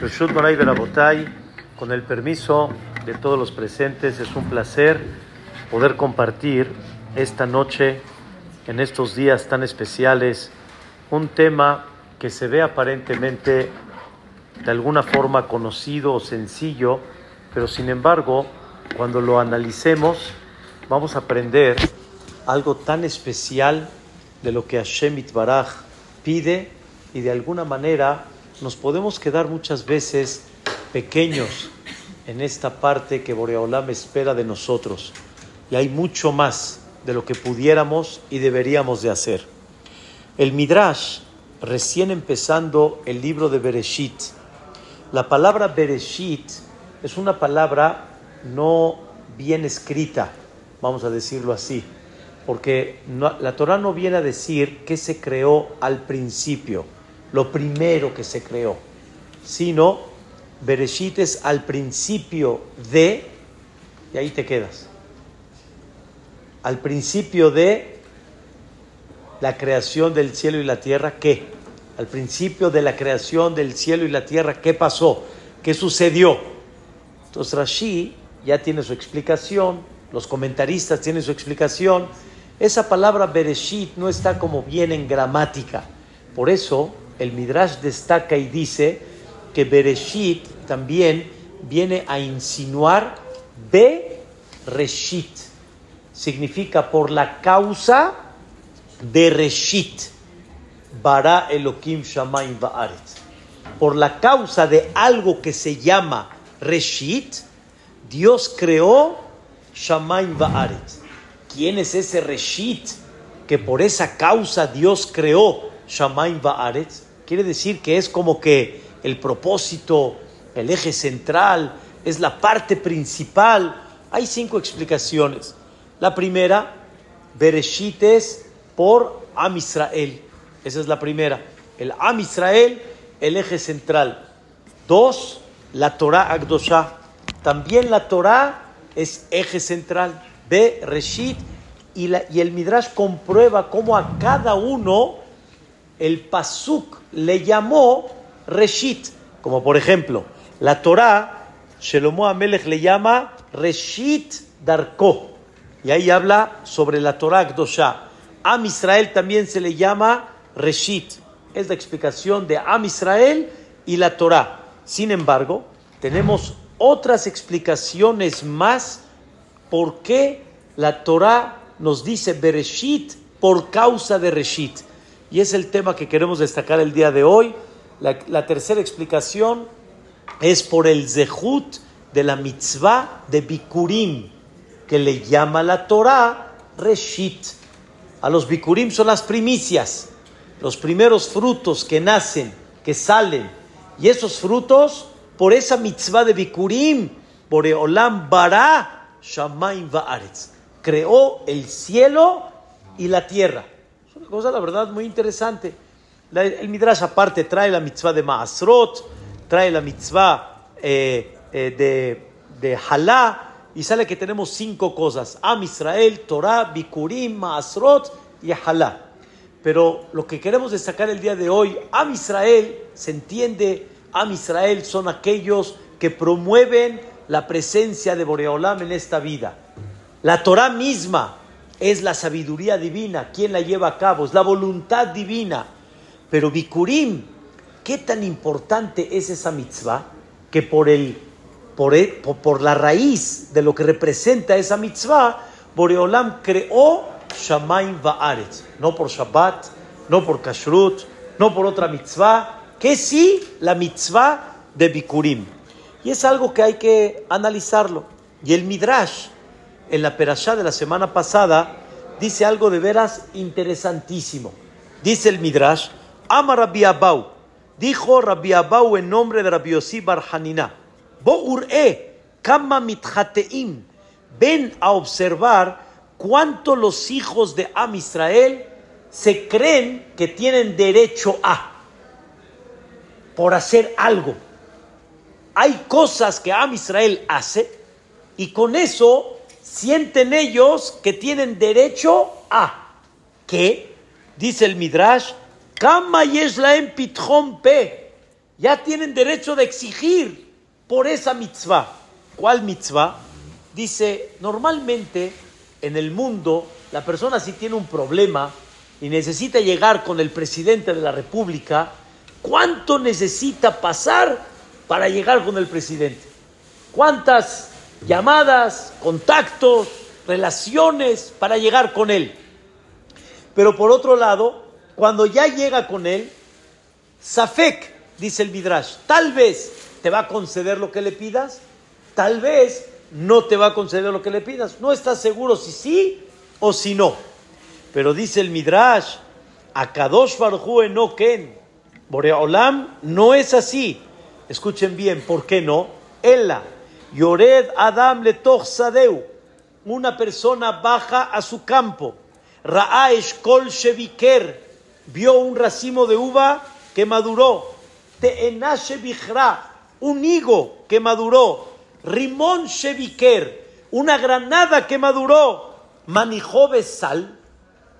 Reshut Moray Berabotay, con el permiso de todos los presentes, es un placer poder compartir esta noche, en estos días tan especiales, un tema que se ve aparentemente de alguna forma conocido o sencillo, pero sin embargo, cuando lo analicemos, vamos a aprender algo tan especial de lo que Hashem Itbaraj pide y de alguna manera nos podemos quedar muchas veces pequeños en esta parte que Boreolam espera de nosotros. Y hay mucho más de lo que pudiéramos y deberíamos de hacer. El Midrash, recién empezando el libro de Bereshit, la palabra Bereshit es una palabra no bien escrita, vamos a decirlo así, porque la Torah no viene a decir que se creó al principio lo primero que se creó, sino Bereshit es al principio de, y ahí te quedas, al principio de la creación del cielo y la tierra, ¿qué? Al principio de la creación del cielo y la tierra, ¿qué pasó? ¿Qué sucedió? Entonces Rashi ya tiene su explicación, los comentaristas tienen su explicación. Esa palabra Bereshit no está como bien en gramática. Por eso el Midrash destaca y dice que Bereshit también viene a insinuar Be Reshit. Significa por la causa de Reshit. Bara Elohim Shamaim Ba'aret. Por la causa de algo que se llama Reshit, Dios creó Shamaim Ba'aret. ¿Quién es ese Reshit que por esa causa Dios creó Shamaim Ba'aret? Quiere decir que es como que el propósito, el eje central, es la parte principal. Hay cinco explicaciones. La primera, Bereshit es por Am Israel. Esa es la primera. El Am Israel, el eje central. Dos, la Torah Agdosha. También la Torah es eje central. Bereshit. Y, la, y el Midrash comprueba cómo a cada uno el Pasuk le llamó Reshit, como por ejemplo, la Torah, Shelomo Amelech le llama Reshit Darko, y ahí habla sobre la Torah Gdosha. Am Israel también se le llama Reshit, es la explicación de Am Israel y la Torah. Sin embargo, tenemos otras explicaciones más por qué la Torah nos dice Bereshit por causa de Reshit. Y es el tema que queremos destacar el día de hoy. La, tercera explicación es por el zehut de la mitzvah de Bikurim, que le llama la Torah Reshit. A los Bikurim son las primicias, los primeros frutos que nacen, que salen. Y esos frutos, por esa mitzvah de Bikurim, Boreolam bara Shamaim Va'aretz, creó el cielo y la tierra cosa, la verdad, muy interesante. el Midrash aparte trae la mitzvah de Maasrot, trae la mitzvah eh, eh, de, de Halá, y sale que tenemos cinco cosas: Am Israel, Torah, Bikurim, Maasrot y Halá. Pero lo que queremos destacar el día de hoy, Am Israel, se entiende, Am Israel son aquellos que promueven la presencia de Boreolam en esta vida. La Torah misma es la sabiduría divina, quien la lleva a cabo, es la voluntad divina. Pero Bikurim, ¿qué tan importante es esa mitzvah? Que por, el, por, por, la raíz de lo que representa esa mitzvah, Boreolam creó Shamaim Va'aretz, no por Shabbat, no por Kashrut, no por otra mitzvah, que sí la mitzvah de Bikurim. Y es algo que hay que analizarlo. Y el Midrash, en la perashá de la semana pasada dice algo de veras interesantísimo. Dice el Midrash, ama Rabbi Abau, dijo Rabbi Abau en nombre de Rabbi Yossi Bar Hanina, e, kama mithateim, ven a observar cuánto los hijos de Am Israel se creen que tienen derecho a, por hacer algo. Hay cosas que Am Israel hace y con eso sienten ellos que tienen derecho a que, dice el Midrash, Kama pe, ya tienen derecho de exigir por esa mitzvah. ¿Cuál mitzvah? Dice, normalmente en el mundo la persona si tiene un problema y necesita llegar con el presidente de la República, ¿cuánto necesita pasar para llegar con el presidente? ¿Cuántas llamadas, contactos, relaciones para llegar con él? Pero por otro lado, cuando ya llega con él, Safek, dice el Midrash, tal vez te va a conceder lo que le pidas, tal vez no te va a conceder lo que le pidas. No estás seguro si sí o si no. Pero dice el Midrash, Akadosh Barhu Enoken, Boreolam no es así. Escuchen bien, ¿por qué no? Ella, Yored Adam Letoch Sadeu, una persona baja a su campo. Ra'aesh Kol Sheviker, vio un racimo de uva que maduró. Teenashe Bihra, un higo que maduró. Rimón Sheviker, una granada que maduró. Manijó sal,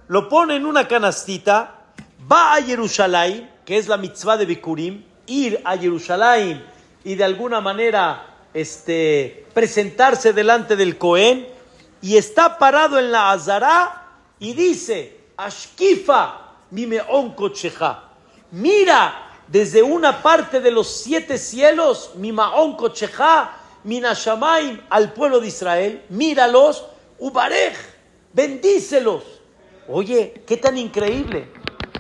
lo pone en una canastita, va a Jerusalén, que es la mitzvah de Bikurim, ir a Jerusalén y de alguna manera este, presentarse delante del Cohen, y está parado en la Azara y dice, Ashkifa, mimeon kocheja, mira desde una parte de los siete cielos, mi maon kocheja, minashamaim, al pueblo de Israel, míralos, ubarej, bendícelos. Oye, qué tan increíble,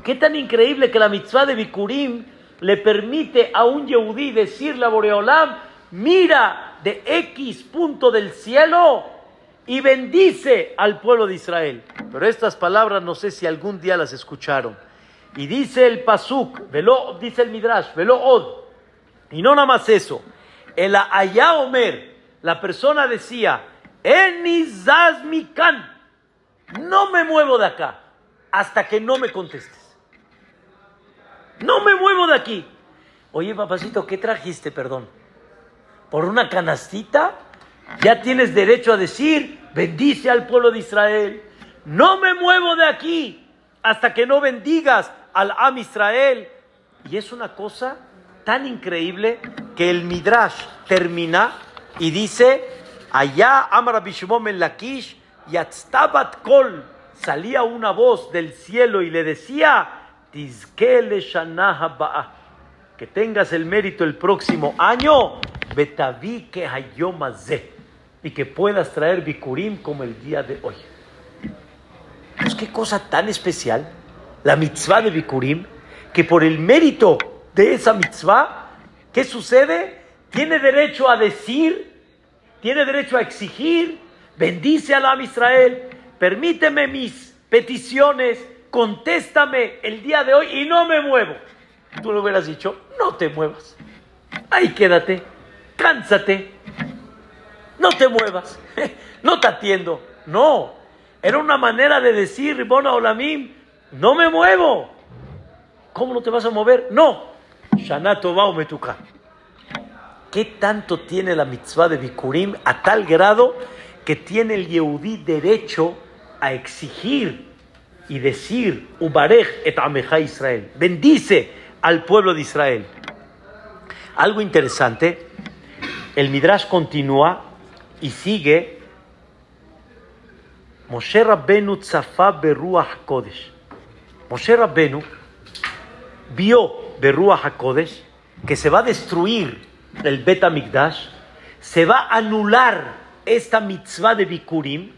qué tan increíble que la mitzvah de Bikurim le permite a un Yehudí decirle a Boreolam, mira de X punto del cielo y bendice al pueblo de Israel. Pero estas palabras no sé si algún día las escucharon. Y dice el Pasuk, velo, dice el Midrash, velo od. Y no nada más eso. El Ayá Omer, la persona decía, Enizaz Mikan, no me muevo de acá hasta que no me contestes. No me muevo de aquí. Oye, papacito, ¿qué trajiste, perdón? ¿Por una canastita? Ya tienes derecho a decir, bendice al pueblo de Israel. No me muevo de aquí hasta que no bendigas al Am Israel. Y es una cosa tan increíble que el Midrash termina y dice, allá Amar Bishmom en Lakish, Yatztabat Kol, salía una voz del cielo y le decía, Tizkele que tengas el mérito el próximo año, Betavi que y que puedas traer Bikurim como el día de hoy. Pues qué cosa tan especial, la mitzvah de Bikurim, que por el mérito de esa mitzvah, ¿qué sucede? Tiene derecho a decir, tiene derecho a exigir, bendice a la Israel, permíteme mis peticiones, contéstame el día de hoy y no me muevo. Tú lo hubieras dicho, no te muevas. Ahí quédate, cánsate, no te muevas, no te atiendo. No, era una manera de decir, Ribona Olamim, no me muevo. ¿Cómo no te vas a mover? No, Shanato Metuka. ¿Qué tanto tiene la mitzvah de Bikurim a tal grado que tiene el Yehudí derecho a exigir y decir, Ubarej et Israel, bendice al pueblo de Israel? Algo interesante, el Midrash continúa y sigue Moshe Rabbenu tzafa beruach kodesh. Moshe Rabbenu vio beruach HaKodesh que se va a destruir el Bet Mikdash, se va a anular esta mitzvah de Bikurim,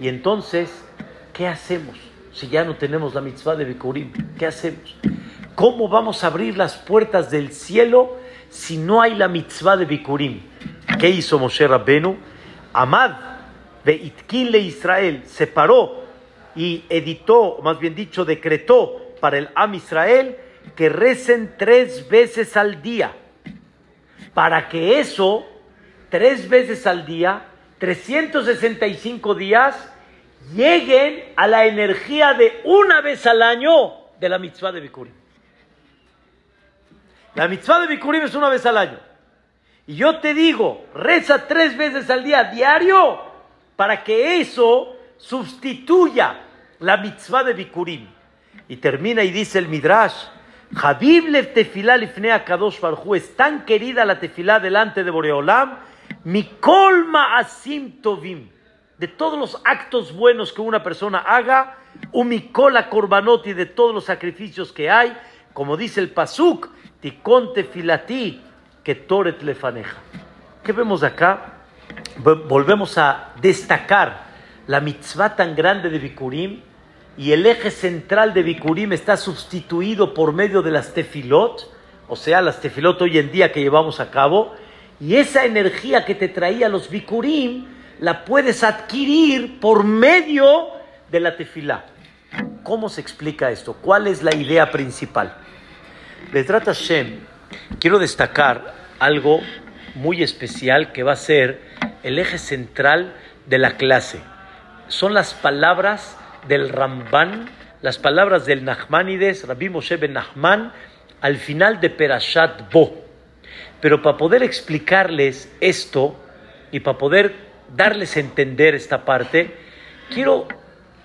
y entonces, ¿qué hacemos? Si ya no tenemos la mitzvah de Bikurim, ¿qué hacemos? ¿Cómo vamos a abrir las puertas del cielo si no hay la mitzvah de Bikurim? ¿Qué hizo Moshe Rabbenu? Amad de Itkile Israel se paró y editó, más bien dicho, decretó para el Am Israel que recen tres veces al día. Para que eso, tres veces al día, 365 días, lleguen a la energía de una vez al año de la mitzvah de Bikurim. La mitzvah de Bikurim es una vez al año. Y yo te digo, reza tres veces al día, diario, para que eso sustituya la mitzvah de Bikurim. Y termina y dice el Midrash, Habib tefilá lifnea kadosh barhu, es tan querida la tefilá delante de Boreolam, mikol ma'asim tovim, de todos los actos buenos que una persona haga, umikola korbanoti, de todos los sacrificios que hay, como dice el pasuk, tikon tefilati, que toret lefaneja. ¿Qué vemos acá? Volvemos a destacar la mitzvah tan grande de Bikurim, y el eje central de Bikurim está sustituido por medio de las tefilot, o sea, las tefilot hoy en día que llevamos a cabo, y esa energía que te traía los Bikurim la puedes adquirir por medio de la tefilá. ¿Cómo se explica esto? ¿Cuál es la idea principal? De trata Shem, quiero destacar algo muy especial que va a ser el eje central de la clase. Son las palabras del Ramban, las palabras del Nachmanides, Rabbi Moshe ben Nachman, al final de Perashat Bo. Pero para poder explicarles esto y para poder darles a entender esta parte, quiero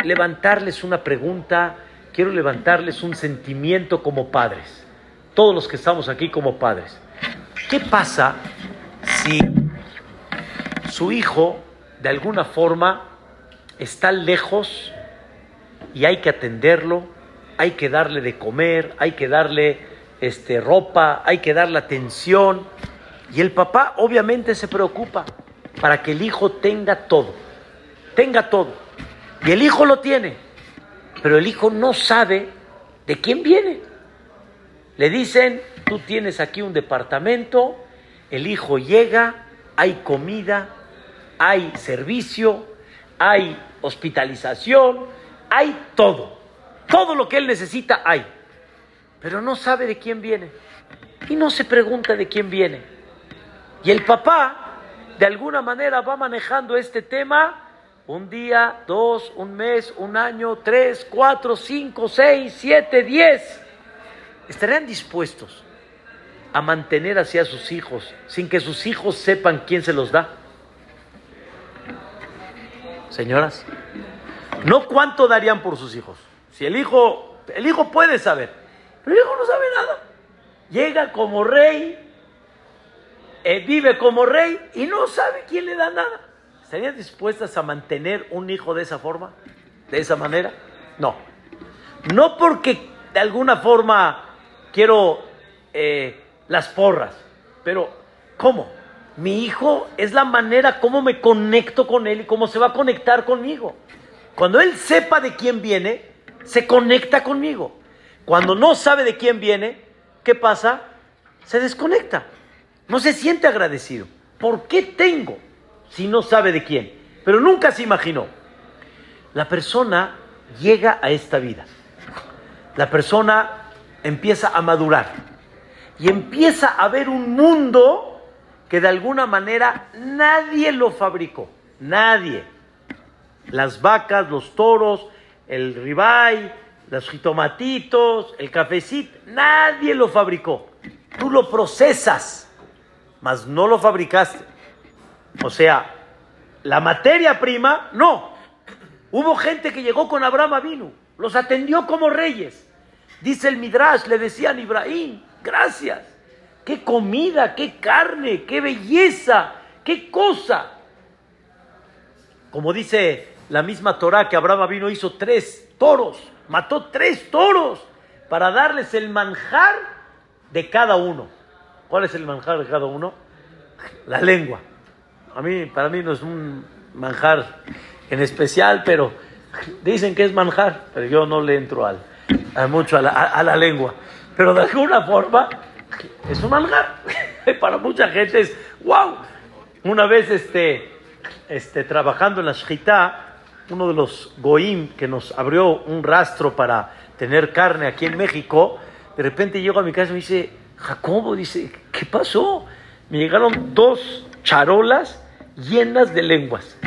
levantarles una pregunta, quiero levantarles un sentimiento como padres, todos los que estamos aquí como padres. ¿Qué pasa si su hijo de alguna forma está lejos y hay que atenderlo, hay que darle de comer, hay que darle este, ropa, hay que darle atención. Y el papá obviamente se preocupa para que el hijo tenga todo, tenga todo. Y el hijo lo tiene, pero el hijo no sabe de quién viene. Le dicen, tú tienes aquí un departamento, el hijo llega, hay comida, hay servicio, hay hospitalización, hay todo. Todo lo que él necesita hay. Pero no sabe de quién viene. Y no se pregunta de quién viene. Y el papá, de alguna manera, va manejando este tema un día, dos, un mes, un año, tres, cuatro, cinco, seis, siete, diez. ¿Estarían dispuestos a mantener hacia sus hijos sin que sus hijos sepan quién se los da? Señoras, no cuánto darían por sus hijos. Si el hijo, el hijo puede saber, pero el hijo no sabe nada. Llega como rey, eh, vive como rey y no sabe quién le da nada. ¿Estarían dispuestas a mantener un hijo de esa forma? ¿De esa manera? No. No porque de alguna forma quiero eh, las porras, pero ¿cómo? Mi hijo es la manera como me conecto con él y cómo se va a conectar conmigo. Cuando él sepa de quién viene, se conecta conmigo. Cuando no sabe de quién viene, ¿qué pasa? Se desconecta. No se siente agradecido. ¿Por qué tengo si no sabe de quién? Pero nunca se imaginó. La persona llega a esta vida. La persona empieza a madurar y empieza a ver un mundo que de alguna manera nadie lo fabricó. Nadie las vacas, los toros, el ribay, los jitomatitos, el cafecito, nadie lo fabricó. Tú lo procesas, mas no lo fabricaste. O sea, la materia prima, no. Hubo gente que llegó con Abraham vino, los atendió como reyes. Dice el Midrash, le decían Ibrahim, gracias. Qué comida, qué carne, qué belleza, qué cosa. Como dice la misma Torah que Abraham vino hizo tres toros, mató tres toros para darles el manjar de cada uno. ¿Cuál es el manjar de cada uno? La lengua. A mí, para mí no es un manjar en especial, pero dicen que es manjar, pero yo no le entro al, mucho a la, a la lengua. Pero de alguna forma es un manjar. para mucha gente es wow. Una vez este, este, trabajando en la Shita, uno de los goim que nos abrió un rastro para tener carne aquí en México, de repente llego a mi casa y me dice, Jacobo, dice, ¿qué pasó? Me llegaron dos charolas llenas de lenguas.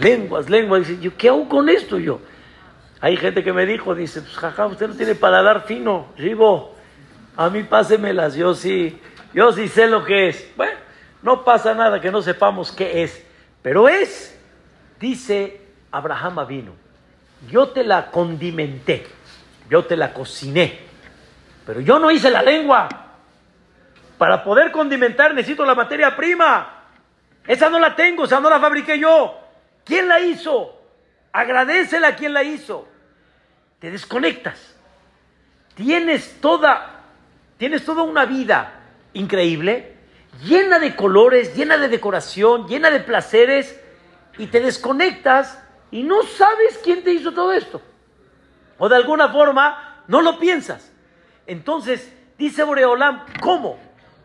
Lenguas, lenguas. Dice, ¿yo qué hago con esto yo? Hay gente que me dijo, dice, pues jaja, usted no tiene paladar fino, Ribo, a mí pásemelas, yo sí, yo sí sé lo que es. Bueno, no pasa nada que no sepamos qué es, pero es, dice Abraham vino, yo te la condimenté, yo te la cociné, Pero yo no hice la lengua. Para poder condimentar necesito la materia prima. Esa no la tengo, esa no la fabriqué yo. ¿Quién la hizo? Agradecela a quien la hizo. Te desconectas. Tienes toda, tienes toda una vida increíble, llena de colores, llena de decoración, llena de placeres, y te desconectas y no sabes quién te hizo todo esto. O de alguna forma no lo piensas. Entonces, dice Boreolam, ¿cómo?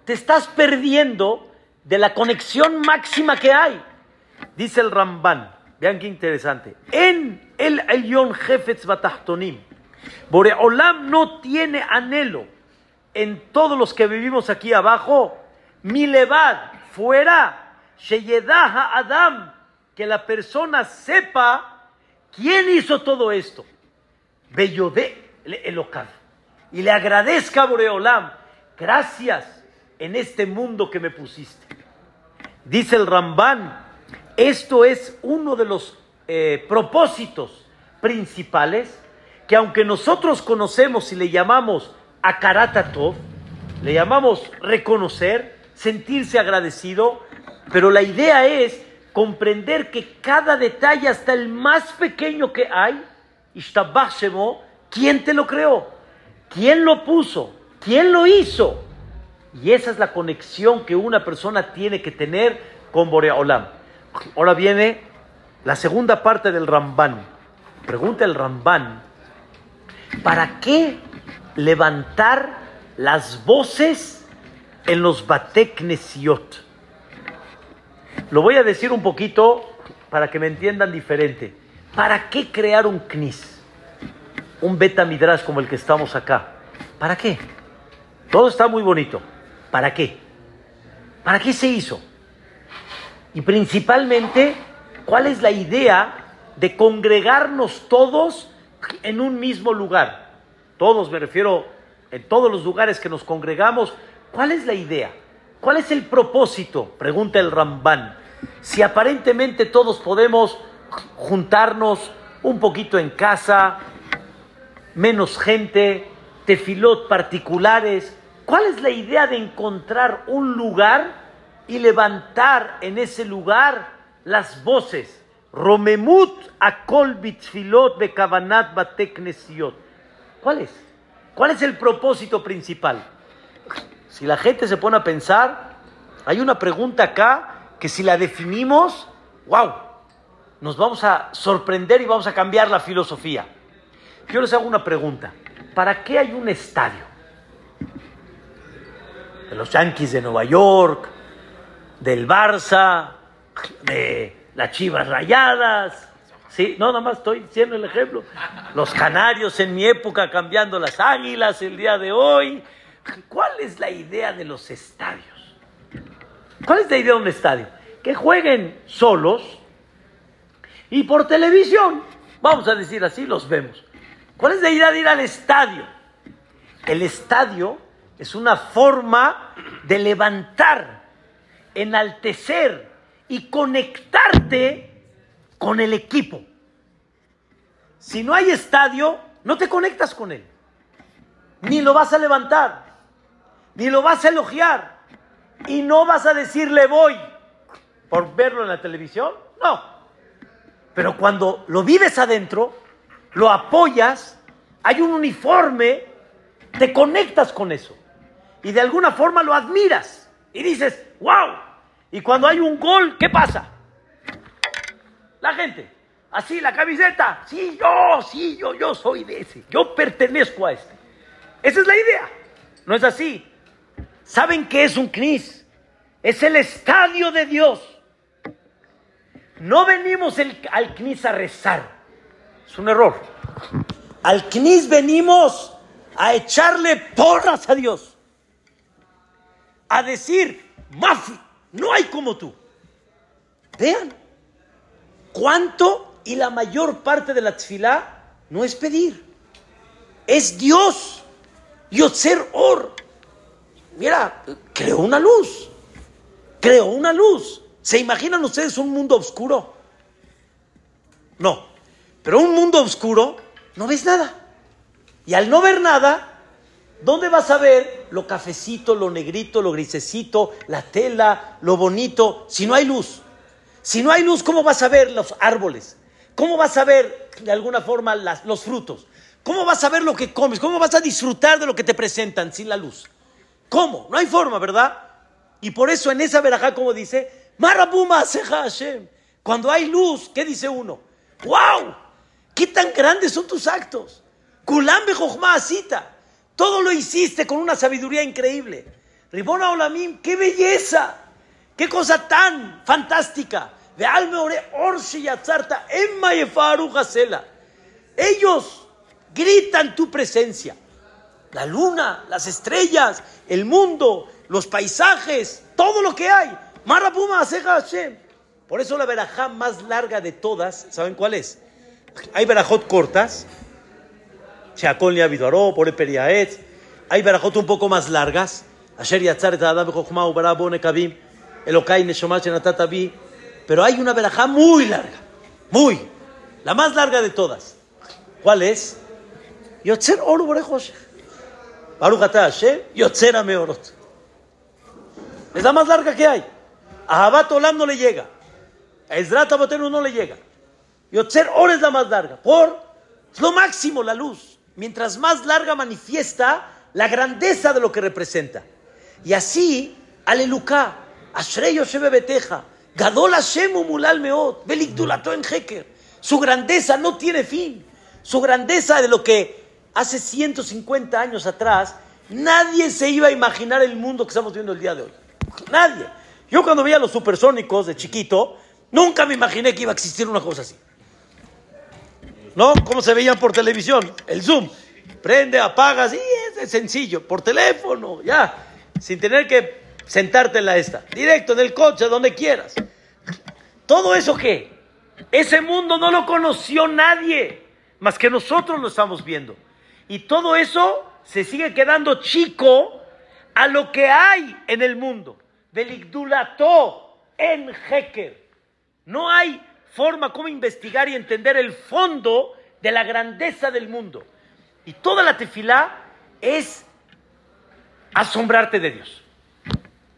Te estás perdiendo de la conexión máxima que hay. Dice el Ramban, vean qué interesante. En el Elyon Jefetz Batahtonim, Boreolam no tiene anhelo en todos los que vivimos aquí abajo, mi levad, fuera, Sheyedaha Adam, que la persona sepa quién hizo todo esto. Bellode Elokav. Y le agradezca a Boreolam, gracias en este mundo que me pusiste. Dice el Ramban, esto es uno de los eh, propósitos principales que aunque nosotros conocemos y le llamamos Akaratatov, le llamamos reconocer, sentirse agradecido, pero la idea es comprender que cada detalle, hasta el más pequeño que hay, ¿quién te lo creó? ¿Quién lo puso? ¿Quién lo hizo? Y esa es la conexión que una persona tiene que tener con Boreolam. Ahora viene la segunda parte del Ramban. Pregunta el Ramban, ¿para qué levantar las voces en los Bateknesiot? Lo voy a decir un poquito para que me entiendan diferente. ¿Para qué crear un knis? Un beta midrash como el que estamos acá. ¿Para qué? Todo está muy bonito. ¿Para qué? ¿Para qué se hizo? Y principalmente, ¿cuál es la idea de congregarnos todos en un mismo lugar? Todos, me refiero, en todos los lugares que nos congregamos, ¿cuál es la idea? ¿Cuál es el propósito? Pregunta el Ramban. Si aparentemente todos podemos juntarnos un poquito en casa, menos gente, tefilot particulares, ¿cuál es la idea de encontrar un lugar y levantar en ese lugar las voces? Romemut akol bitfilot bekavanat bateknesiot. ¿Cuál es? ¿Cuál es el propósito principal? Si la gente se pone a pensar, hay una pregunta acá que si la definimos, wow, nos vamos a sorprender y vamos a cambiar la filosofía. Yo les hago una pregunta. ¿Para qué hay un estadio? De los Yankees de Nueva York, del Barça, de las Chivas Rayadas. Sí, no, nada más estoy diciendo el ejemplo. Los canarios en mi época cambiando las águilas el día de hoy. ¿Cuál es la idea de los estadios? ¿Cuál es la idea de un estadio? Que jueguen solos y por televisión, vamos a decir así, los vemos. ¿Cuál es la idea de ir al estadio? El estadio es una forma de levantar, enaltecer y conectarte con el equipo. Si no hay estadio, no te conectas con él. Ni lo vas a levantar, ni lo vas a elogiar, y no vas a decirle voy por verlo en la televisión, no. Pero cuando lo vives adentro, lo apoyas, hay un uniforme, te conectas con eso. Y de alguna forma lo admiras. Y dices, wow. Y cuando hay un gol, ¿qué pasa? La gente, así la camiseta, sí, yo, sí, yo, yo soy de ese, yo pertenezco a este. Esa es la idea. No es así. ¿Saben qué es un CNIS? Es el estadio de Dios. No venimos al CNIS a rezar. Es un error. Al CNIS venimos a echarle porras a Dios. A decir, Mafi, no hay como tú. Vean cuánto y la mayor parte de la tefilá no es pedir. Es Dios. Yotzer Or. Mira, creó una luz. Creó una luz. ¿Se imaginan ustedes un mundo oscuro? No. Pero un mundo oscuro no ves nada. Y al no ver nada, ¿Dónde vas a ver lo cafecito, lo negrito, lo grisecito, la tela, lo bonito, si no hay luz? Si no hay luz, ¿cómo vas a ver los árboles? ¿Cómo vas a ver de alguna forma los frutos? ¿Cómo vas a ver lo que comes? ¿Cómo vas a disfrutar de lo que te presentan sin la luz? ¿Cómo? No hay forma, ¿verdad? Y por eso en esa verajá, como dice, Marabuma Hashem. Cuando hay luz, ¿qué dice uno? ¡Wow! ¿Qué tan grandes son tus actos? Asita. Todo lo hiciste con una sabiduría increíble. Ribona Olamim, qué belleza. Qué cosa tan fantástica. Ellos gritan tu presencia. La luna, las estrellas, el mundo, los paisajes, todo lo que hay. Marapuma Hashem. Por eso la verajá más larga de todas, ¿saben cuál es? Hay verajot cortas, Sheakol Niaviduaró, Pore Periaet. Hay verajot un poco más largas. Asher Yatzar et Adam Bechokma Ubara Bone Kavim. Elokai Neshomat Shenatata Bi. Pero hay una verajá muy larga. Muy. La más larga de todas. ¿Cuál es? Yotzer Oru Borejosh. Baruch Ata. Yotzer Ameorot. Es la más larga que hay. A Olam no le llega. A Ezrat no le llega. Yotzer Or es la más larga. Por es lo máximo la luz. Mientras más larga manifiesta la grandeza de lo que representa. Y así, Aleluká, Ashrey Yoshebe Beteja, Gadol Hashem Mulal Meot, en Heker. Su grandeza no tiene fin. Su grandeza de lo que hace 150 años atrás nadie se iba a imaginar el mundo que estamos viendo el día de hoy. Nadie. Yo cuando veía los supersónicos de chiquito, nunca me imaginé que iba a existir una cosa así. ¿No? ¿Cómo se veían por televisión? El Zoom. Prende, apagas, y es sencillo. Por teléfono, ya. Sin tener que sentarte en la esta. Directo, en el coche, donde quieras. ¿Todo eso qué? Ese mundo no lo conoció nadie, más que nosotros lo estamos viendo. Y todo eso se sigue quedando chico a lo que hay en el mundo. Deligdulato en Heker. No hay forma como investigar y entender el fondo de la grandeza del mundo. Y toda la tefilá es asombrarte de Dios.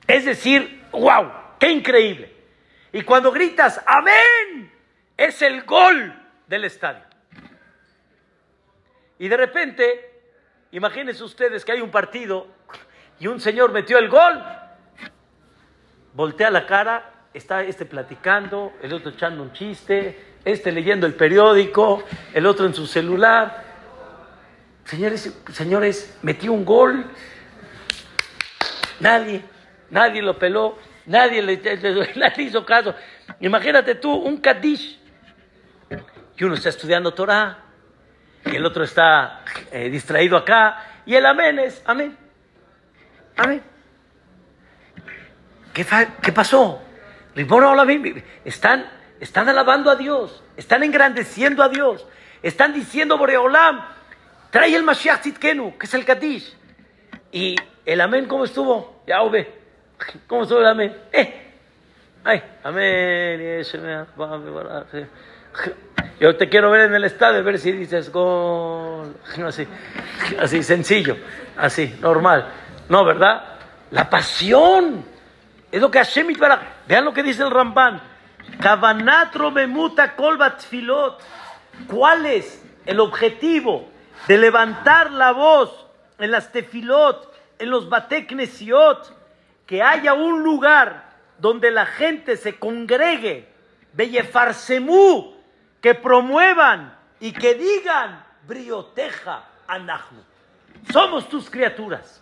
Es decir, wow, qué increíble. Y cuando gritas, amén, es el gol del estadio. Y de repente, imagínense ustedes que hay un partido y un señor metió el gol, voltea la cara está este platicando, el otro echando un chiste, este leyendo el periódico, el otro en su celular. Señores, señores, metió un gol, nadie, nadie lo peló, nadie le, hizo caso. Imagínate tú, un Kadish, que uno está estudiando Torah, y el otro está eh, distraído acá, y el amén es amén. Amén. ¿Qué, ¿Qué pasó? Están, están alabando a Dios, están engrandeciendo a Dios, están diciendo Boreolam, trae el Mashiach Tzidkenu, que es el Kadish. Y el amén, ¿cómo estuvo? Ya ve, ¿cómo estuvo el amén? Eh, ay, amén. Yo te quiero ver en el estadio, ver si dices gol. Así, así sencillo, así, normal. No, ¿verdad? La pasión es lo que Hashem. Vean lo que dice el Ramban. Kavanatro memuta kolbat filot. ¿Cuál es el objetivo de levantar la voz en las tefilot, en los bateknesiot? Que haya un lugar donde la gente se congregue, bellefarsemú, que promuevan y que digan, brioteja anahnu. Somos tus criaturas.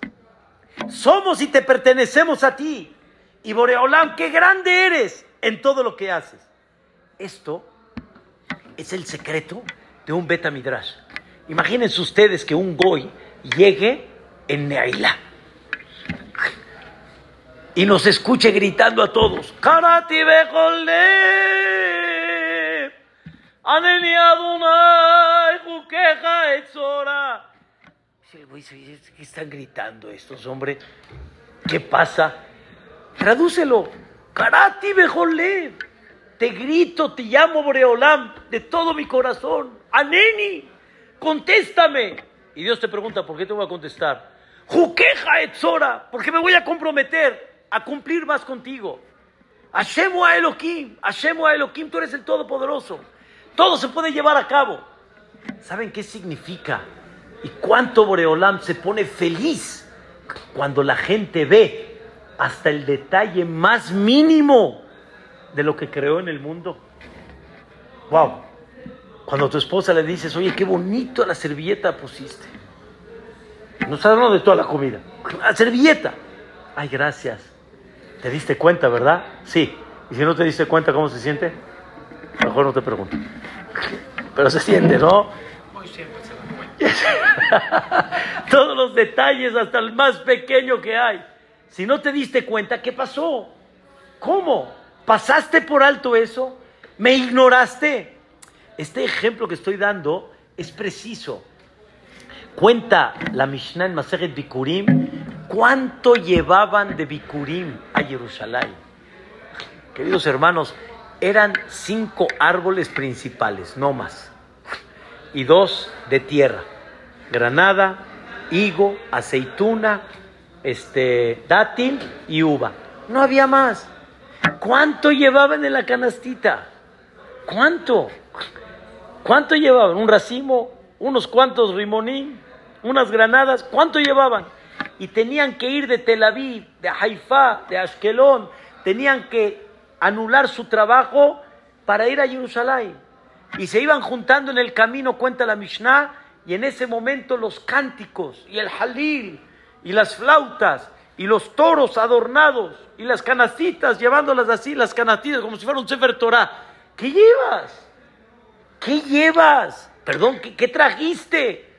Somos y te pertenecemos a ti. Y Boreolam, qué grande eres en todo lo que haces. Esto es el secreto de un Beta Midrash. Imagínense ustedes que un Goy llegue en Neaila y nos escuche gritando a todos: Karati ¿Qué están gritando estos? ¿Qué pasa? Tradúcelo. Karati Bejolé. Te grito, te llamo Boreolam de todo mi corazón. Aneni, contéstame. Y Dios te pregunta, ¿por qué te voy a contestar? Juqueja etzora, porque me voy a comprometer a cumplir más contigo. Hashemu a Elohim, Hashemu a Elohim, tú eres el Todopoderoso. Todo se puede llevar a cabo. ¿Saben qué significa? Y cuánto Boreolam se pone feliz cuando la gente ve hasta el detalle más mínimo de lo que creó en el mundo. Wow. Cuando tu esposa le dices, oye, qué bonito la servilleta pusiste. No está hablando de toda la comida. La servilleta. Ay, gracias. ¿Te diste cuenta, verdad? Sí. Y si no te diste cuenta, ¿cómo se siente? Mejor no te pregunto. Pero se siente, ¿no? Todos los detalles, hasta el más pequeño que hay. Si no te diste cuenta, ¿qué pasó? ¿Cómo? ¿Pasaste por alto eso? ¿Me ignoraste? Este ejemplo que estoy dando es preciso. Cuenta la Mishnah en Maseret Bikurim cuánto llevaban de Bikurim a Jerusalén. Queridos hermanos, eran cinco árboles principales, no más, y dos de tierra: granada, higo, aceituna, este, dátil y uva. No había más. ¿Cuánto llevaban en la canastita? ¿Cuánto? ¿Cuánto llevaban? ¿Un racimo? ¿Unos cuantos rimonín? ¿Unas granadas? ¿Cuánto llevaban? Y tenían que ir de Tel Aviv, de Haifa, de Ashkelon, tenían que anular su trabajo para ir a Jerusalén. Y se iban juntando en el camino, cuenta la Mishnah, y en ese momento los cánticos y el halil y las flautas y los toros adornados y las canastitas, llevándolas así, las canastitas, como si fuera un Sefer Torah. ¿Qué llevas? ¿Qué llevas? Perdón, ¿qué, trajiste?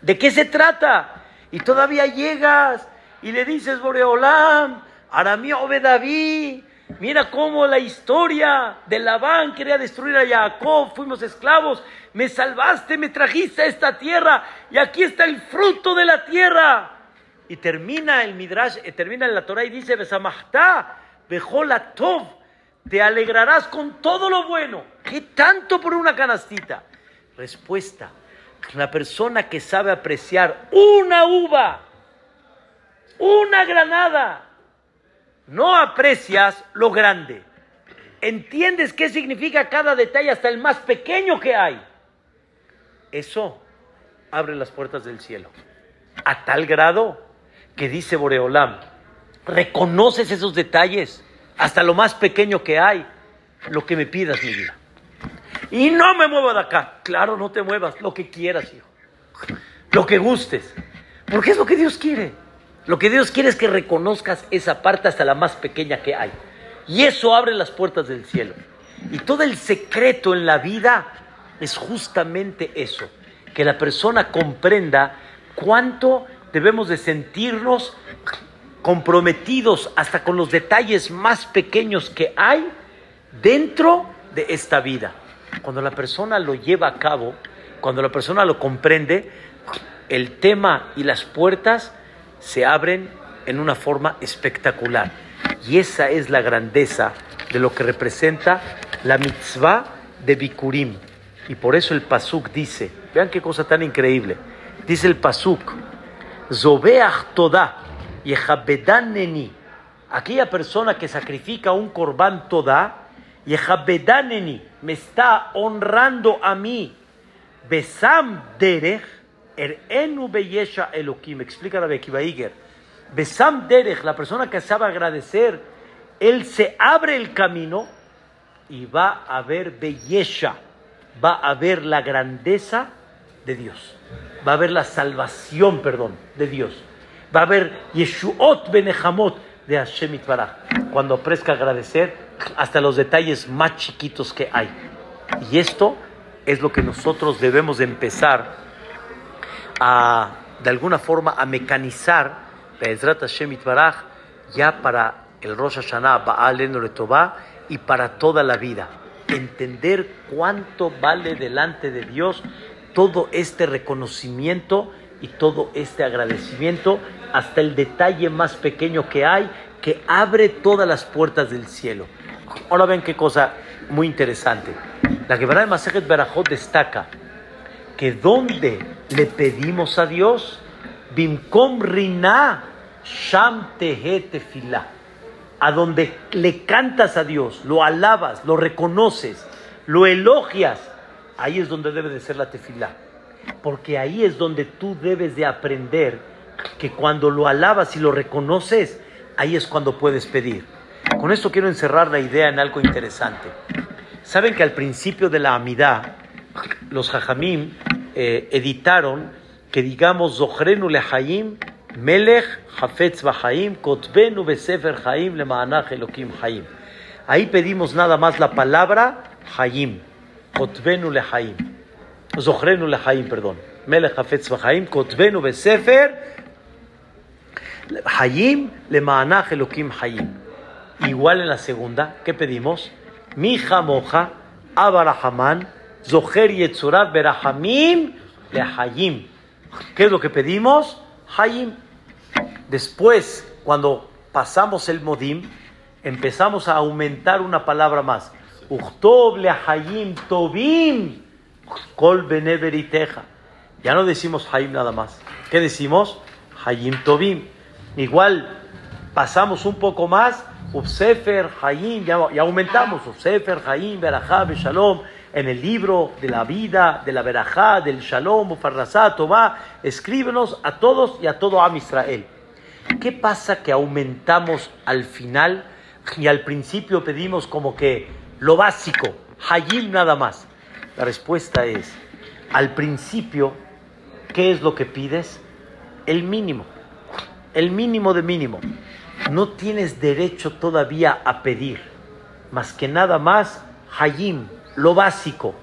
¿De qué se trata? Y todavía llegas y le dices, Boreolam, Aramí David, mira cómo la historia de Labán quería destruir a Jacob, fuimos esclavos, me salvaste, me trajiste a esta tierra y aquí está el fruto de la tierra. Y termina el Midrash, eh, termina la Torah y dice, Besamachta, Tov, te alegrarás con todo lo bueno. ¿Qué tanto por una canastita? Respuesta, la persona que sabe apreciar una uva, una granada, no aprecias lo grande. ¿Entiendes qué significa cada detalle, hasta el más pequeño que hay? Eso abre las puertas del cielo. A tal grado que dice Boreolam, reconoces esos detalles, hasta lo más pequeño que hay, lo que me pidas, mi vida. Y no me muevo de acá. Claro, no te muevas, lo que quieras, hijo. Lo que gustes. Porque es lo que Dios quiere. Lo que Dios quiere es que reconozcas esa parte hasta la más pequeña que hay. Y eso abre las puertas del cielo. Y todo el secreto en la vida es justamente eso. Que la persona comprenda cuánto debemos de sentirnos comprometidos hasta con los detalles más pequeños que hay dentro de esta vida. Cuando la persona lo lleva a cabo, cuando la persona lo comprende, el tema y las puertas se abren en una forma espectacular. Y esa es la grandeza de lo que representa la mitzvah de Bikurim. Y por eso el Pasuk dice, vean qué cosa tan increíble, dice el Pasuk, Zobeach Toda, Yehabedaneni, aquella persona que sacrifica un korban Toda, Yehabedaneni, me está honrando a mí, Besam Derech, Erenu Beyesha Elohim, explica la Bekibaiger, Besam Derech, la persona que sabe agradecer, él se abre el camino y va a ver Beyesha, va a ver la grandeza de Dios va a haber la salvación, perdón, de Dios. Va a haber Yeshuot Benejamot de Hashem Itbaraj. Cuando ofrezca agradecer hasta los detalles más chiquitos que hay. Y esto es lo que nosotros debemos empezar a, de alguna forma, a mecanizar Hashem ya para el Rosh Hashanah, Baal Retová y para toda la vida. Entender cuánto vale delante de Dios todo este reconocimiento y todo este agradecimiento hasta el detalle más pequeño que hay que abre todas las puertas del cielo. Ahora ven qué cosa muy interesante. La Gemara de Masejet Berajot destaca que donde le pedimos a Dios, Bimkom Rina, Sham A donde le cantas a Dios, lo alabas, lo reconoces, lo elogias, ahí es donde debe de ser la tefilá. Porque ahí es donde tú debes de aprender que cuando lo alabas y lo reconoces, ahí es cuando puedes pedir. Con esto quiero encerrar la idea en algo interesante. Saben que al principio de la amidad, los hajamim eh, editaron que digamos Zochrenu lehaim, Melech Hafetz Bahaim, Kotbenu Besefer Haim, Lemaanach Elokim Haim. Ahí pedimos nada más la palabra Hayim, Kotbenu lehaim, Zochrenu lehaim, perdón. Melech Hafetz Bahaim, Kotbenu Besefer Hayim, Lemaanach Elokim Hayim. Igual en la segunda, ¿qué pedimos? Mija moja, Abarahaman, Zoher Yetzurat Berahamim, Lehayim. ¿Qué es lo que pedimos? Hayim. Después, cuando pasamos el modim, empezamos a aumentar una palabra más. Uchtob Lehayim Tobim, Kol Beneveriteja. Ya no decimos Hayim nada más. ¿Qué decimos? Hayim Tobim. Igual pasamos un poco más Ufsefer, Hayim, ya, aumentamos, Ufsefer, Hayim, Berajá, Shalom, en el libro de la vida, de la Berajá, del Shalom, Ufarrazá, Tomá, escríbenos a todos y a todo Am Israel. ¿Qué pasa que aumentamos al final y al principio pedimos como que lo básico, Hayim nada más? La respuesta es, al principio, ¿qué es lo que pides? El mínimo, el mínimo de mínimo no tienes derecho todavía a pedir, más que nada más hayim, lo básico.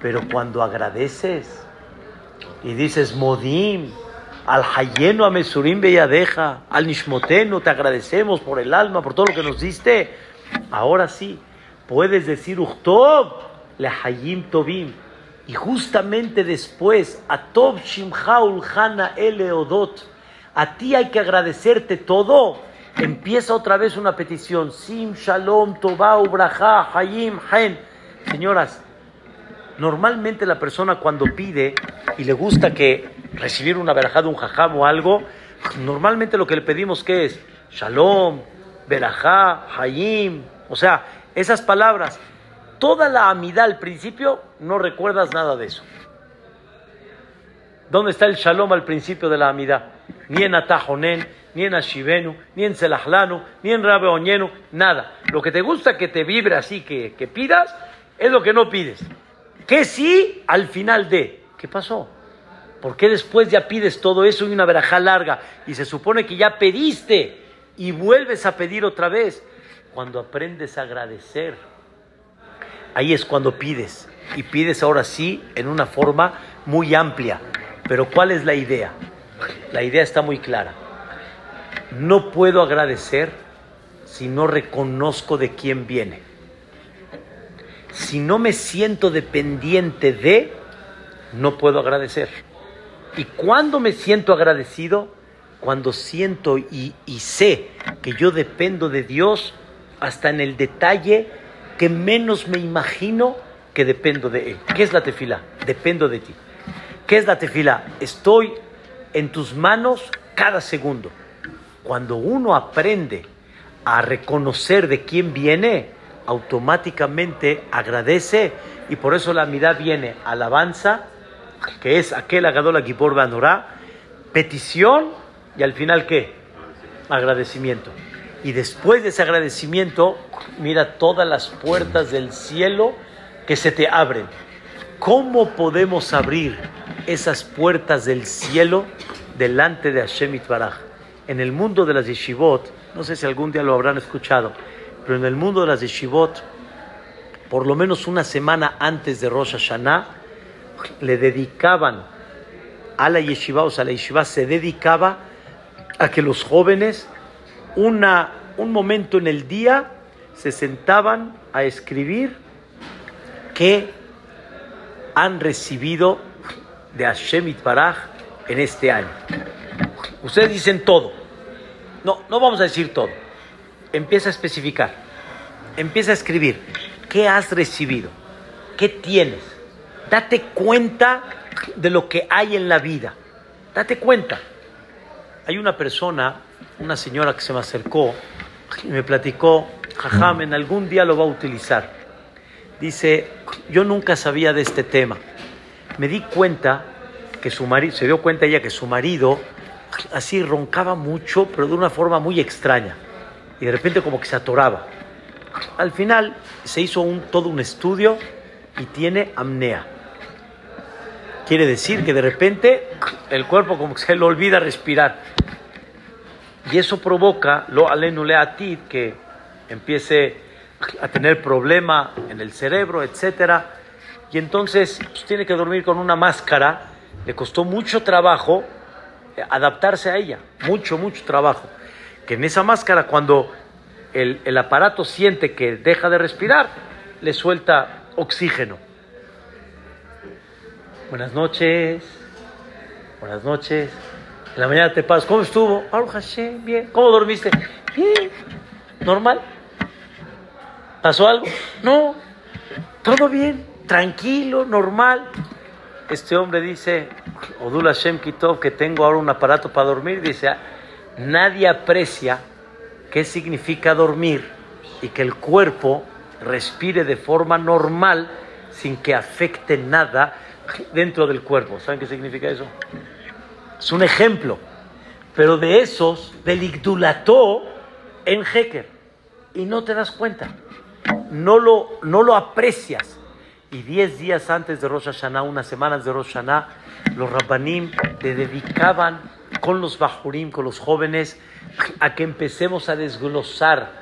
Pero cuando agradeces y dices modim, al hayeno a mesurim deja, al nishmoteno, te agradecemos por el alma, por todo lo que nos diste, ahora sí, puedes decir uchtob, le hayim tobim. Y justamente después, a Tob Shimhaul Hana Eleodot, a ti hay que agradecerte todo empieza otra vez una petición. Sim, Shalom, Tobau, Braja, Hayim, Hain. Señoras, normalmente la persona cuando pide y le gusta que recibir una verajá de un jajam o algo, normalmente lo que le pedimos que es Shalom, Berajá, Hayim. O sea, esas palabras. Toda la amidad al principio no recuerdas nada de eso. ¿Dónde está el shalom al principio de la amidad? Ni en Atajonen, ni en Ashivenu, ni en Selahlanu, ni en Rabe Oñenu, nada. Lo que te gusta que te vibre así, que, que pidas, es lo que no pides. Que sí al final de. ¿Qué pasó? ¿Por qué después ya pides todo eso y una verajá larga? Y se supone que ya pediste y vuelves a pedir otra vez. Cuando aprendes a agradecer, ahí es cuando pides. Y pides ahora sí en una forma muy amplia. Pero ¿cuál es la idea? La idea está muy clara no puedo agradecer si no reconozco de quién viene. Si no me siento dependiente de, no puedo agradecer. ¿Y cuando me siento agradecido? Cuando siento y, sé que yo dependo de Dios hasta en el detalle que menos me imagino que dependo de Él. ¿Qué es la tefila? Dependo de ti. ¿Qué es la tefila? Estoy en tus manos cada segundo. Cuando uno aprende a reconocer de quién viene, automáticamente agradece y por eso la mirada viene alabanza, que es aquel agadola Gibor Banorá, petición y al final qué? Agradecimiento. Y después de ese agradecimiento, mira todas las puertas del cielo que se te abren. ¿Cómo podemos abrir esas puertas del cielo delante de Hashem Itbaraj? en el mundo de las yeshivot, no sé si algún día lo habrán escuchado, pero en el mundo de las yeshivot, por lo menos una semana antes de Rosh Hashanah, le dedicaban a la yeshiva, o sea, la yeshiva se dedicaba a que los jóvenes, una, un momento en el día, se sentaban a escribir que han recibido de Hashem Itbaraj en este año. Ustedes dicen todo. No, no vamos a decir todo. Empieza a especificar. Empieza a escribir. ¿Qué has recibido? ¿Qué tienes? Date cuenta de lo que hay en la vida. Date cuenta. Hay una persona, una señora que se me acercó y me platicó, Jajam, en algún día lo va a utilizar. Dice, yo nunca sabía de este tema. Me di cuenta que su marido, se dio cuenta ella que su marido así roncaba mucho, pero de una forma muy extraña. Y de repente como que se atoraba. Al final se hizo un, todo un estudio y tiene amnea. Quiere decir que de repente el cuerpo como que se le olvida respirar. Y eso provoca, lo alenu a ti, que empiece a tener problema en el cerebro, etcétera. Y entonces pues, tiene que dormir con una máscara. Le costó mucho trabajo adaptarse a ella, mucho, mucho trabajo. Que en esa máscara, cuando el, el aparato siente que deja de respirar, le suelta oxígeno. Buenas noches. Buenas noches. En la mañana te pasas. ¿Cómo estuvo? Bien. ¿Cómo dormiste? Bien. ¿Normal? ¿Pasó algo? No. Todo bien. Tranquilo, normal. Este hombre dice, Odul Hashem Kitov, que tengo ahora un aparato para dormir. Dice, ah, nadie aprecia qué significa dormir y que el cuerpo respire de forma normal sin que afecte nada dentro del cuerpo. ¿Saben qué significa eso? Es un ejemplo, pero de esos, del Igdulató en Heker, y no te das cuenta, no lo, no lo aprecias. Y diez días antes de Rosh Hashanah, unas semanas de Rosh Hashanah, los Rabbanim le dedicaban con los Bajurim, con los jóvenes, a que empecemos a desglosar,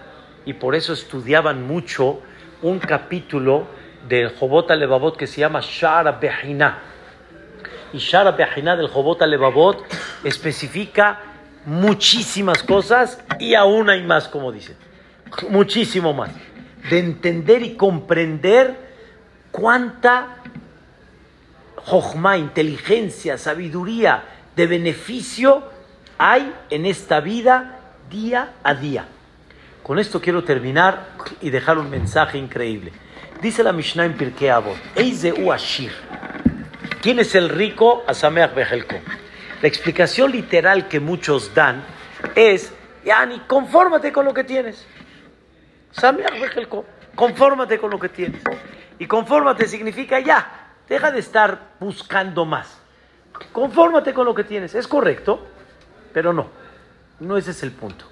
y por eso estudiaban mucho un capítulo del Jobot Levavot que se llama Shara Behina. Y Shara Behina del Jobot Levavot especifica muchísimas cosas y aún hay más, como dice. Muchísimo más. De entender y comprender cuánta Jochma, inteligencia, sabiduría, de beneficio hay en esta vida día a día. Con esto quiero terminar y dejar un mensaje increíble. Dice la Mishnah en Pirkei Avot, Ashir. ¿Quién es el rico? Asameach Bejelko. La explicación literal que muchos dan es, Yani, confórmate con lo que tienes. Sameach Bejelko. Confórmate con lo que tienes. Y confórmate significa ya, deja de estar buscando más. Confórmate con lo que tienes. Es correcto, pero no. No ese es el punto.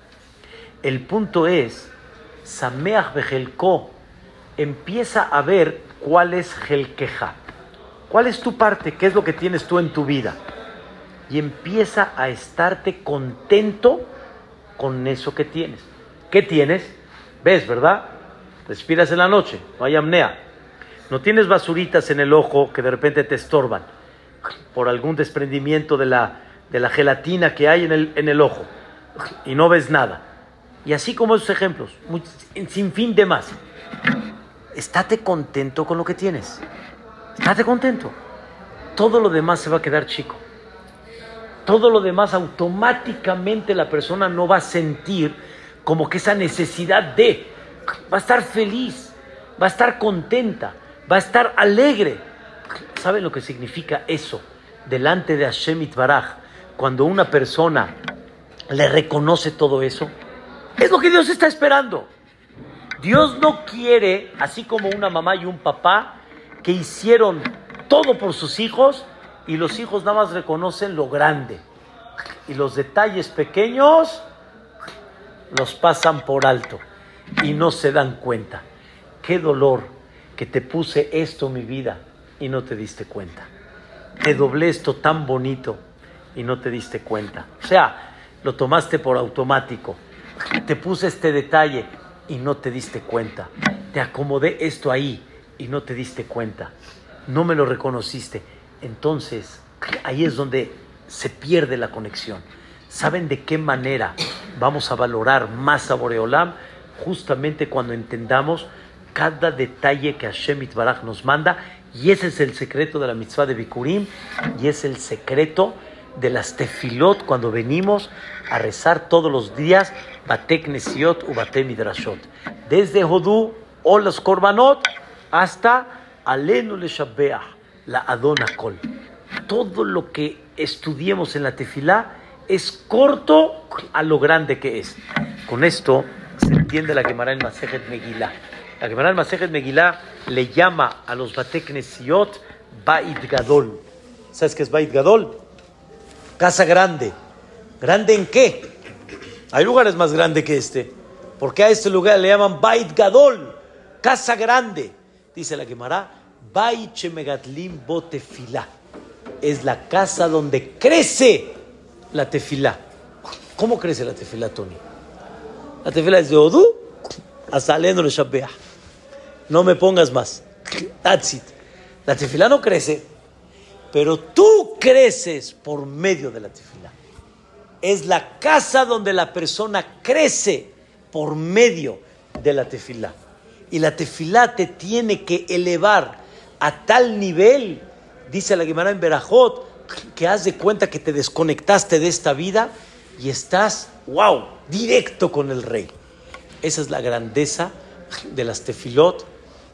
El punto es, Sameach Bejelko empieza a ver cuál es Helkeja. ¿Cuál es tu parte? ¿Qué es lo que tienes tú en tu vida? Y empieza a estarte contento con eso que tienes. ¿Qué tienes? ¿Ves, verdad? Respiras en la noche, no hay amnea. No tienes basuritas en el ojo que de repente te estorban por algún desprendimiento de la, de la gelatina que hay en el, en el ojo y no ves nada. Y así como esos ejemplos, sin fin de más estate contento con lo que tienes. Estate contento. Todo lo demás se va a quedar chico. Todo lo demás automáticamente la persona no va a sentir como que esa necesidad de, va a estar feliz, va a estar contenta, va a estar alegre. ¿Saben lo que significa eso? Delante de Hashem Itbaraj, cuando una persona le reconoce todo eso, es lo que Dios está esperando. Dios no quiere, así como una mamá y un papá que hicieron todo por sus hijos y los hijos nada más reconocen lo grande y los detalles pequeños los pasan por alto y no se dan cuenta. Qué dolor que te puse esto mi vida y no te diste cuenta. Te doblé esto tan bonito y no te diste cuenta. O sea, lo tomaste por automático. Te puse este detalle y no te diste cuenta. Te acomodé esto ahí y no te diste cuenta. No me lo reconociste. Entonces, ahí es donde se pierde la conexión. ¿Saben de qué manera vamos a valorar más a Boreolam? Justamente cuando entendamos cada detalle que Hashem Itbaraj nos manda. Y ese es el secreto de la mitzvah de Bikurim. Y es el secreto de las tefilot cuando venimos a rezar todos los días Batek Nesiot u Batek Midrashot. Desde Hodú o los Korbanot hasta Alenu Le la Adona Kol. Todo lo que estudiemos en la tefilá es corto a lo grande que es. Con esto se entiende la Gemara en Masejet Megillah. La Gemara en Masejet Megillah le llama a los Bateknesiot Bait Gadol. ¿Sabes qué es Bait Gadol? Casa grande. ¿Grande en qué? Hay lugares más grandes que este. ¿Por qué a este lugar le llaman Bait Gadol? Casa grande. Dice la Gemara, Bait Shemegatlim Botefilá. Es la casa donde crece la tefilá. ¿Cómo crece la tefilá, Tony? La tefilá es de Odú hasta le Shabbeah. No me pongas más. That's it. La tefilá no crece, pero tú creces por medio de la tefilá. Es la casa donde la persona crece por medio de la tefilá. Y la tefilá te tiene que elevar a tal nivel, dice la Gemara en Berajot, que haz de cuenta que te desconectaste de esta vida y estás, wow, directo con el rey. Esa es la grandeza de las tefilot,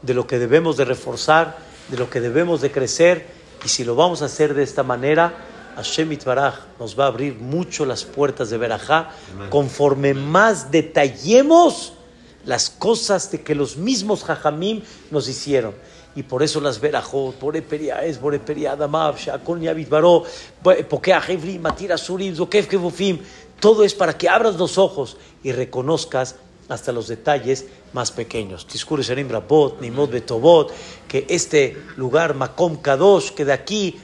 de lo que debemos de reforzar, de lo que debemos de crecer. Y si lo vamos a hacer de esta manera, Hashem Itbaraj nos va a abrir mucho las puertas de Berajá, conforme más detallemos las cosas de que los mismos Jajamim nos hicieron y por eso las verajot, por es por adamav, shakon yavit baro, pokea hevli, matira surim, zokef kevufim, todo es para que abras los ojos y reconozcas hasta los detalles más pequeños. Tiskure Sharim Rabot, Nimod Betobot, que este lugar, Makom Kadosh, que de aquí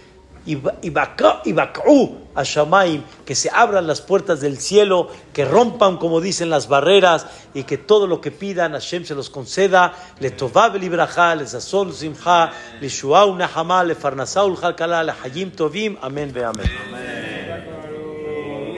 que se abran las puertas del cielo, que rompan, como dicen, las barreras y que todo lo que pidan Hashem se los conceda. Le tovab el ibraja, le sazol simcha, le shuau nahama, le farnasaul halkala, le hayim tovim. Amén ve amén.